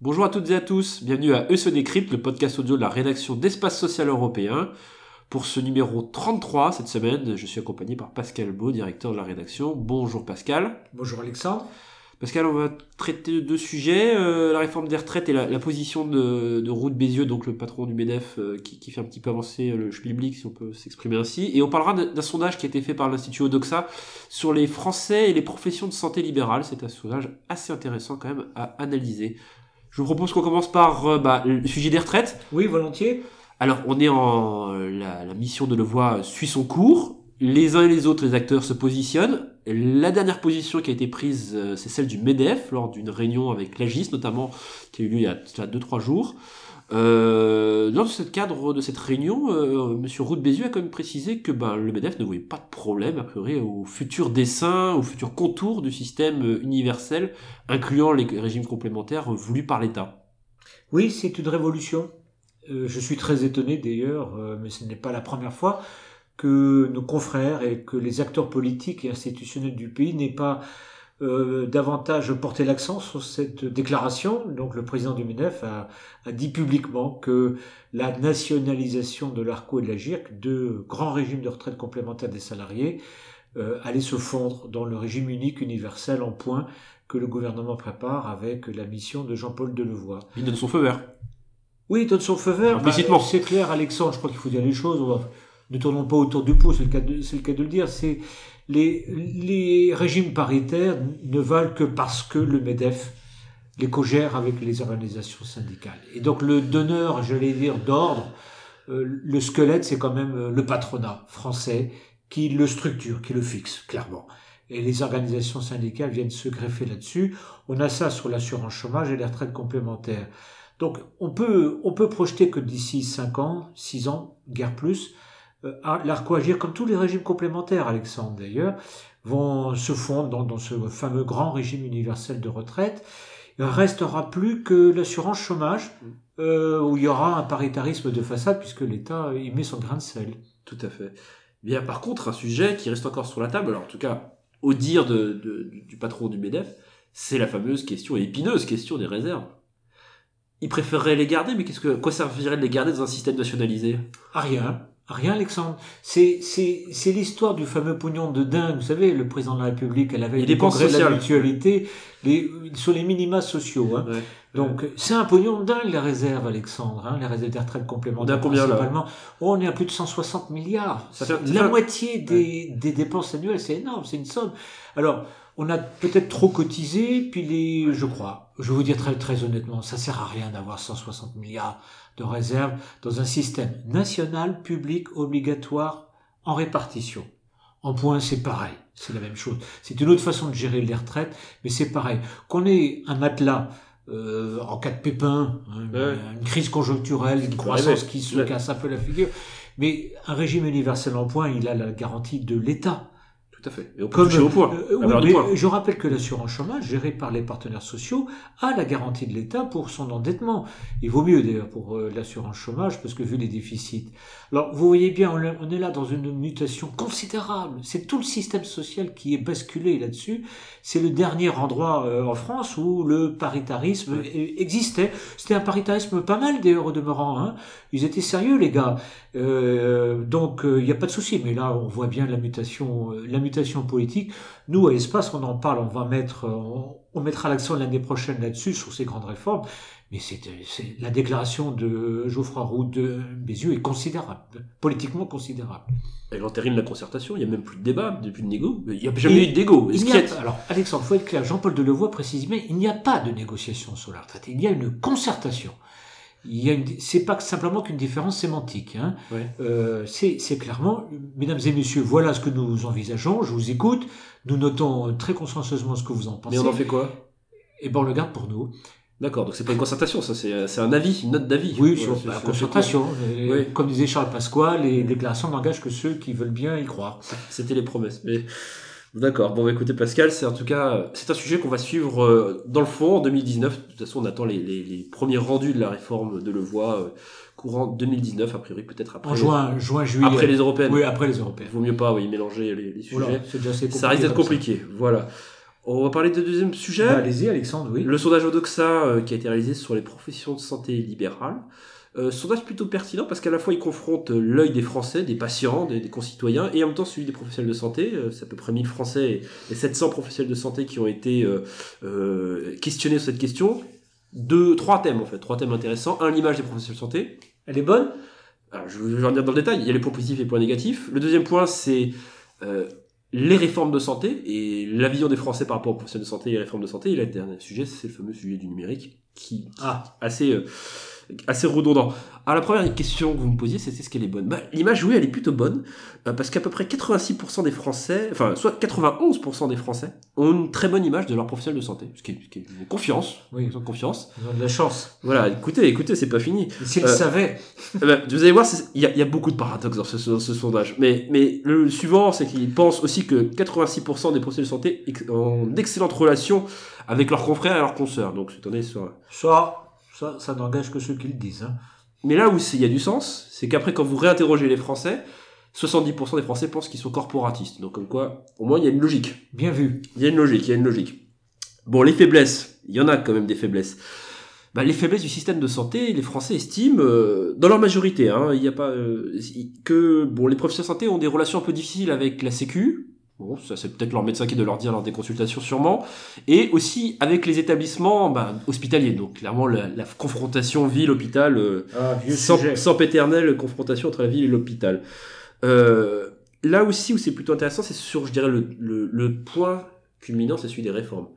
Bonjour à toutes et à tous, bienvenue à ESE le podcast audio de la rédaction d'Espace Social Européen. Pour ce numéro 33 cette semaine, je suis accompagné par Pascal Beau, directeur de la rédaction. Bonjour Pascal. Bonjour Alexandre. Pascal, on va traiter deux sujets, euh, la réforme des retraites et la, position de, de Ruth Bézieux, donc le patron du MEDEF, euh, qui, fait un petit peu avancer le public, si on peut s'exprimer ainsi. Et on parlera d'un sondage qui a été fait par l'Institut Odoxa sur les Français et les professions de santé libérale. C'est un sondage assez intéressant quand même à analyser. Je vous propose qu'on commence par euh, bah, le sujet des retraites. Oui, volontiers. Alors, on est en... La, la mission de Le Voix suit son cours. Les uns et les autres, les acteurs se positionnent. La dernière position qui a été prise, euh, c'est celle du MEDEF, lors d'une réunion avec l'AGIS, notamment, qui a eu lieu il y a 2-3 jours. Euh, dans ce cadre de cette réunion, euh, M. Roux Bézieux a quand même précisé que ben, le MEDEF ne voyait pas de problème, a priori, au futur dessin, au futur contour du système universel, incluant les régimes complémentaires voulus par l'État. Oui, c'est une révolution. Je suis très étonné d'ailleurs, mais ce n'est pas la première fois que nos confrères et que les acteurs politiques et institutionnels du pays n'aient pas euh, davantage porté l'accent sur cette déclaration. Donc le président du MENEF a, dit publiquement que la nationalisation de l'ARCO et de la GIRC, deux grands régimes de retraite complémentaire des salariés, euh, allait se fondre dans le régime unique universel en point que le gouvernement prépare avec la mission de Jean-Paul Delevoye. Il donne son feu vert. Oui, il donne son feu vert. Bah, c'est clair, Alexandre, je crois qu'il faut dire les choses ne tournons pas autour du pot, c'est le cas de, le dire, c'est les, régimes paritaires ne valent que parce que le MEDEF les cogère avec les organisations syndicales. Et donc le donneur, j'allais dire, d'ordre, euh, le squelette, c'est quand même euh, le patronat français qui le structure, qui le fixe, clairement. Et les organisations syndicales viennent se greffer là-dessus. On a ça sur l'assurance chômage et les retraites complémentaires. Donc on peut, on peut projeter que d'ici 5 ans, 6 ans, guère plus, l'Arco-Agir, comme tous les régimes complémentaires, Alexandre d'ailleurs, vont se fondre dans, dans, ce fameux grand régime universel de retraite. Il ne restera plus que l'assurance chômage, mm. euh, où il y aura un paritarisme de façade, puisque l'État y met son grain de sel. Tout à fait. Bien, par contre, un sujet qui reste encore sur la table, alors en tout cas, au dire de, de, du patron du MEDEF, c'est la fameuse question, épineuse question des réserves. Il préférerait les garder, mais qu'est-ce que, quoi servirait de les garder dans un système nationalisé? À rien. Rien, Alexandre. C'est, c'est, c'est l'histoire du fameux pognon de dingue. Vous savez, le président de la République, elle avait des congrès de la mutualité les, sur les minima sociaux. Hein. Donc, c'est un pognon de dingue, les réserves, Alexandre. Hein, les réserves des retraites complémentaires. On combien, là oh, On est à plus de 160 milliards. la moitié des, des dépenses annuelles, c'est énorme, c'est une somme. Alors, on a peut-être trop cotisé, puis les, je crois, je vais vous dire très, très honnêtement, ça sert à rien d'avoir 160 milliards de réserve dans un système national, public, obligatoire, en répartition. En point, c'est pareil. C'est la même chose. C'est une autre façon de gérer les retraites, mais c'est pareil. Qu'on ait un matelas euh, en cas de pépin, hein, une crise conjoncturelle, une croissance qui se casse un peu la figure, mais un régime universel en point, il a la garantie de l'État. Tout à fait. Et au point. Euh, je rappelle que l'assurance chômage, gérée par les partenaires sociaux, a la garantie de l'État pour son endettement. Il vaut mieux d'ailleurs pour euh, l'assurance chômage, parce que vu les déficits. Alors, vous voyez bien, on est là dans une mutation considérable. C'est tout le système social qui est basculé là-dessus. C'est le dernier endroit euh, en France où le paritarisme existait. C'était un paritarisme pas mal d'ailleurs au demeurant. Hein. Ils étaient sérieux, les gars. Euh, donc, il n'y a pas de souci. Mais là, on voit bien la mutation, la mutation politique. Nous, à Espace, on en parle, on va mettre, on, mettra l'accent l'année prochaine là-dessus, sur ces grandes réformes. Mais c'est, la déclaration de Geoffroy Roux de Bézieux est considérable, politiquement considérable. Elle entérine la concertation, il n'y a même plus de débat, depuis de négo. Il n'y a jamais eu d'égo. Alors, Alexandre, il faut être clair, Jean-Paul Delevoye précise, mais il n'y a pas de négociation sur la retraite, il y a une concertation il y a c'est pas simplement qu'une différence sémantique. Hein. Euh, c'est clairement, mesdames et messieurs, voilà ce que nous envisageons. Je vous écoute. Nous notons très consciencieusement ce que vous en pensez. Mais on en fait quoi? Eh ben, on le garde pour nous. D'accord, donc c'est pas une concertation, ça c'est un avis, une note d'avis. Oui, sur la concertation. Comme disait Charles Pasqua, les déclarations n'engagent que ceux qui veulent bien y croire. C'était les promesses. Mais D'accord. Bon, bah, écoutez, Pascal, c'est en tout cas, c'est un sujet qu'on va suivre euh, dans le fond en 2019. De toute façon, on attend les, les, les premiers rendus de la réforme de Levoix euh, courant 2019, a priori peut-être après. En juin, juin, juillet. Après les européennes. Oui, après les européennes. Vaut mieux pas, oui, mélanger les, les sujets. C'est déjà assez ça risque d'être compliqué. Voilà. On va parler de deuxième sujet. Bah, Allez-y, Alexandre, oui. Le sondage Odoxa euh, qui a été réalisé sur les professions de santé libérales. Euh, sondage plutôt pertinent parce qu'à la fois il confronte l'œil des Français, des patients, des, des, concitoyens, et en même temps celui des professionnels de santé. Euh, c'est à peu près 1000 Français et, 700 professionnels de santé qui ont été euh, euh, questionnés sur cette question. Deux, trois thèmes en fait, trois thèmes intéressants. Un, l'image des professionnels de santé. Elle est bonne? Alors, je vais en dire dans le détail. Il y a les points positifs et les points négatifs. Le deuxième point, c'est euh, les réformes de santé et la vision des Français par rapport aux professionnels de santé et les réformes de santé. Et le dernier sujet, c'est le fameux sujet du numérique qui, qui Ah. assez euh, assez redondant. Alors la première question que vous me posiez, c'était est-ce qu'elle est bonne bah, L'image, oui, elle est plutôt bonne, euh, parce qu'à peu près 86% des Français, enfin, soit 91% des Français, ont une très bonne image de leur professionnel de santé, ce qui est, ce qui est une confiance, Oui. ils ont confiance. Ils ont de la chance. Voilà, écoutez, écoutez, c'est pas fini. S'ils Euh, savaient, ben, vous allez voir, il y, a- il y a beaucoup de paradoxes dans ce, dans ce sondage. Mais, mais le suivant, c'est qu'ils pensent aussi que 86% des professionnels de santé ont d'excellentes relations avec leurs confrères et leurs consoeurs. Donc, c'est donné sur... ça, ça, ça n'engage que ceux qui le disent. Hein. Mais là où il y a du sens, c'est qu'après, quand vous réinterrogez les Français, 70% des Français pensent qu'ils sont corporatistes. Donc, comme quoi, au moins, il y a une logique. Bien vu. Il y a une logique, il y a une logique. Bon, les faiblesses, il y en a quand même des faiblesses. Bah, les faiblesses du système de santé, les Français estiment, euh, dans leur majorité, hein, il y a pas euh, que bon, les professionnels de santé ont des relations un peu difficiles avec la Sécu. Bon, ça c'est peut-être leur médecin qui doit leur dire lors des consultations sûrement, et aussi avec les établissements bah, hospitaliers. Donc clairement la, la confrontation ville-hôpital, euh, Ah, sans, sans péternelle confrontation entre la ville et l'hôpital. Euh, là aussi où c'est plutôt intéressant, c'est sur, je dirais, le, le, le point culminant, c'est celui des réformes.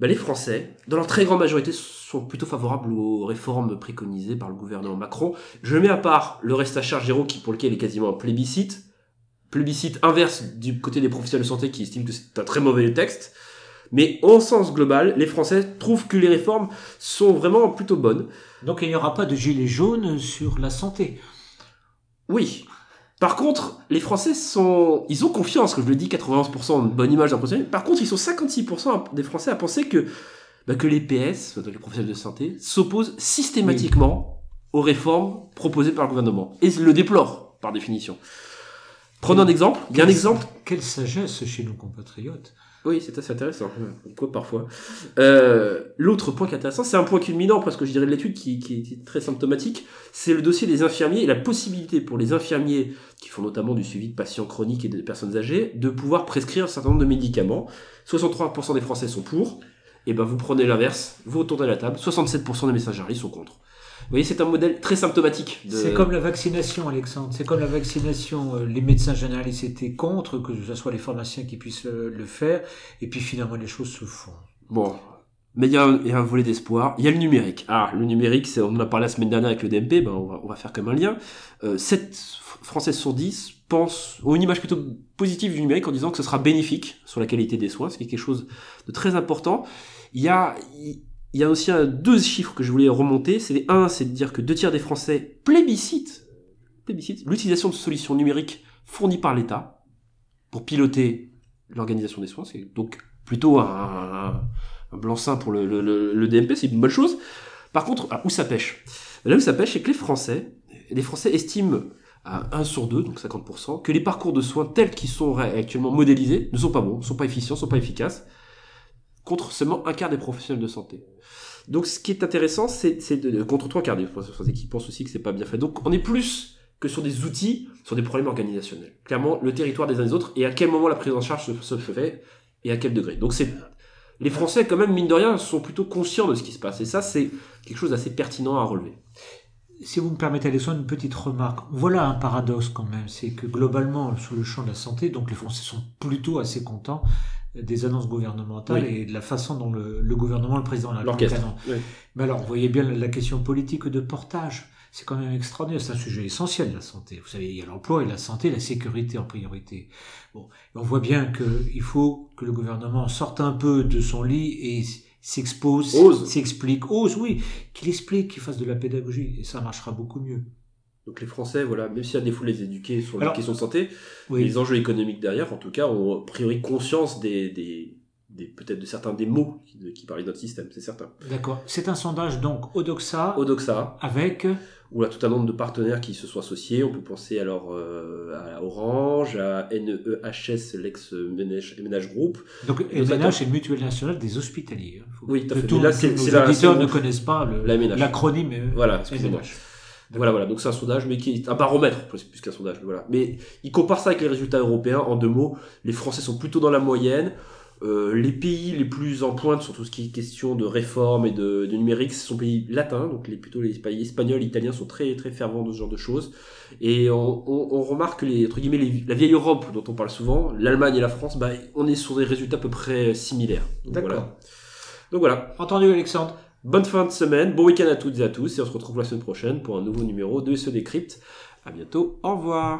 Ben, les Français, dans leur très grande majorité, sont plutôt favorables aux réformes préconisées par le gouvernement Macron. Je mets à part le reste à charge zéro, qui, pour lequel il est quasiment un plébiscite. Plébiscite inverse du côté des professionnels de santé qui estiment que c'est un très mauvais texte. Mais au sens global, les Français trouvent que les réformes sont vraiment plutôt bonnes. Donc il n'y aura pas de gilet jaune sur la santé. Oui. Par contre, les Français sont, ils ont confiance, comme je le dis, 91% de bonne image d'un professionnel. Par contre, ils sont 56% des Français à penser que, bah, que les PS, donc les professionnels de santé, s'opposent systématiquement aux réformes proposées par le gouvernement. Et le déplorent, par définition. Prenons un exemple. A un exemple Quelle sagesse chez nos compatriotes. oui, c'est assez intéressant. Quoi parfois. Euh, L'autre point qui est intéressant, c'est un point culminant, presque je dirais de l'étude, qui, qui est très symptomatique, c'est le dossier des infirmiers et la possibilité pour les infirmiers, qui font notamment du suivi de patients chroniques et de personnes âgées, de pouvoir prescrire un certain nombre de médicaments. 63% des Français sont pour, et ben vous prenez l'inverse, vous retournez à la table, 67% des messageries sont contre. Vous voyez, c'est un modèle très symptomatique. de- C'est comme la vaccination, Alexandre. C'est comme la vaccination. Euh, Les médecins généralistes étaient contre, que ce soit les pharmaciens qui puissent euh, le faire. Et puis finalement, les choses se font. Bon. Mais il y, a un- il y a un volet d'espoir. Il y a le numérique. Ah, le numérique, c'est, on en a parlé la semaine dernière avec le DMP, ben on, va, on va faire comme un lien. Euh, 7 Français sur 10 pensent, ont une image plutôt positive du numérique en disant que ce sera bénéfique sur la qualité des soins, ce qui est quelque chose de très important. Il y a, il y a aussi deux chiffres que je voulais remonter. C'est un, c'est de dire que deux tiers des Français plébiscitent, l'utilisation de solutions numériques fournies par l'État pour piloter l'organisation des soins. C'est donc plutôt un, blanc-seing pour le, DMP, c'est une bonne chose. Par contre, ah, où ça pêche? Là où ça pêche, c'est que les Français, les Français estiment à 1 sur 2, donc 50%, que les parcours de soins tels qu'ils sont actuellement modélisés ne sont pas bons, ne sont pas efficients, ne sont pas efficaces, contre seulement un quart des professionnels de santé. Donc ce qui est intéressant, c'est de, contre trois quarts des professionnels de santé qui pensent aussi que c'est pas bien fait. Donc on est plus que sur des outils, sur des problèmes organisationnels. Clairement, le territoire des uns des autres et à quel moment la prise en charge se, se fait et à quel degré. Donc c'est les Français quand même mine de rien sont plutôt conscients de ce qui se passe et ça c'est quelque chose d'assez pertinent à relever. Si vous me permettez, Alexandre, une petite remarque. Voilà un paradoxe quand même. C'est que globalement, sur le champ de la santé, donc les Français sont plutôt assez contents des annonces gouvernementales Oui. et de la façon dont le, le gouvernement, le président de la. Oui. Mais alors, vous voyez bien la question politique de portage. C'est quand même extraordinaire. C'est un sujet essentiel, la santé. Vous savez, il y a l'emploi et la santé, la sécurité en priorité. Bon, et on voit bien qu'il faut que le gouvernement sorte un peu de son lit et s'expose, Ose. s'explique, ose, oui, qu'il explique, qu'il fasse de la pédagogie. Et ça marchera beaucoup mieux. Donc les Français, voilà, même s'il y a des fous les éduquer sur les questions de santé, Oui. les enjeux économiques derrière, en tout cas, ont a priori conscience des, des, peut-être de certains des mots qui, qui parlaient de notre système, c'est certain. D'accord. C'est un sondage donc Odoxa. Odoxa. Avec où a tout un nombre de partenaires qui se sont associés. On peut penser alors euh, à Orange, à NEHS, l'ex-Ménage Group. Donc MNH c'est Mutuelle Nationale des Hospitaliers. Hein. Oui, tout à fait. Tout, là, c'est, nos auditeurs ne connaissent pas l'acronyme. Voilà, excusez-moi. Voilà, voilà. Donc c'est un sondage, mais qui est un baromètre plus qu'un sondage. Mais voilà. Mais il compare ça avec les résultats européens. En deux mots, les Français sont plutôt dans la moyenne. Euh, les pays les plus en pointe sur tout ce qui est question de réforme et de, numérique, ce sont pays latins, donc les, plutôt les pays espagnols, italiens sont très très fervents de ce genre de choses. Et on, remarque que les, entre guillemets, la vieille Europe dont on parle souvent, l'Allemagne et la France, bah, on est sur des résultats à peu près similaires. D'accord. Donc voilà. Entendu Alexandre. Bonne fin de semaine, bon week-end à toutes et à tous, et on se retrouve la semaine prochaine pour un nouveau numéro de Se Décrypte. À bientôt, au revoir.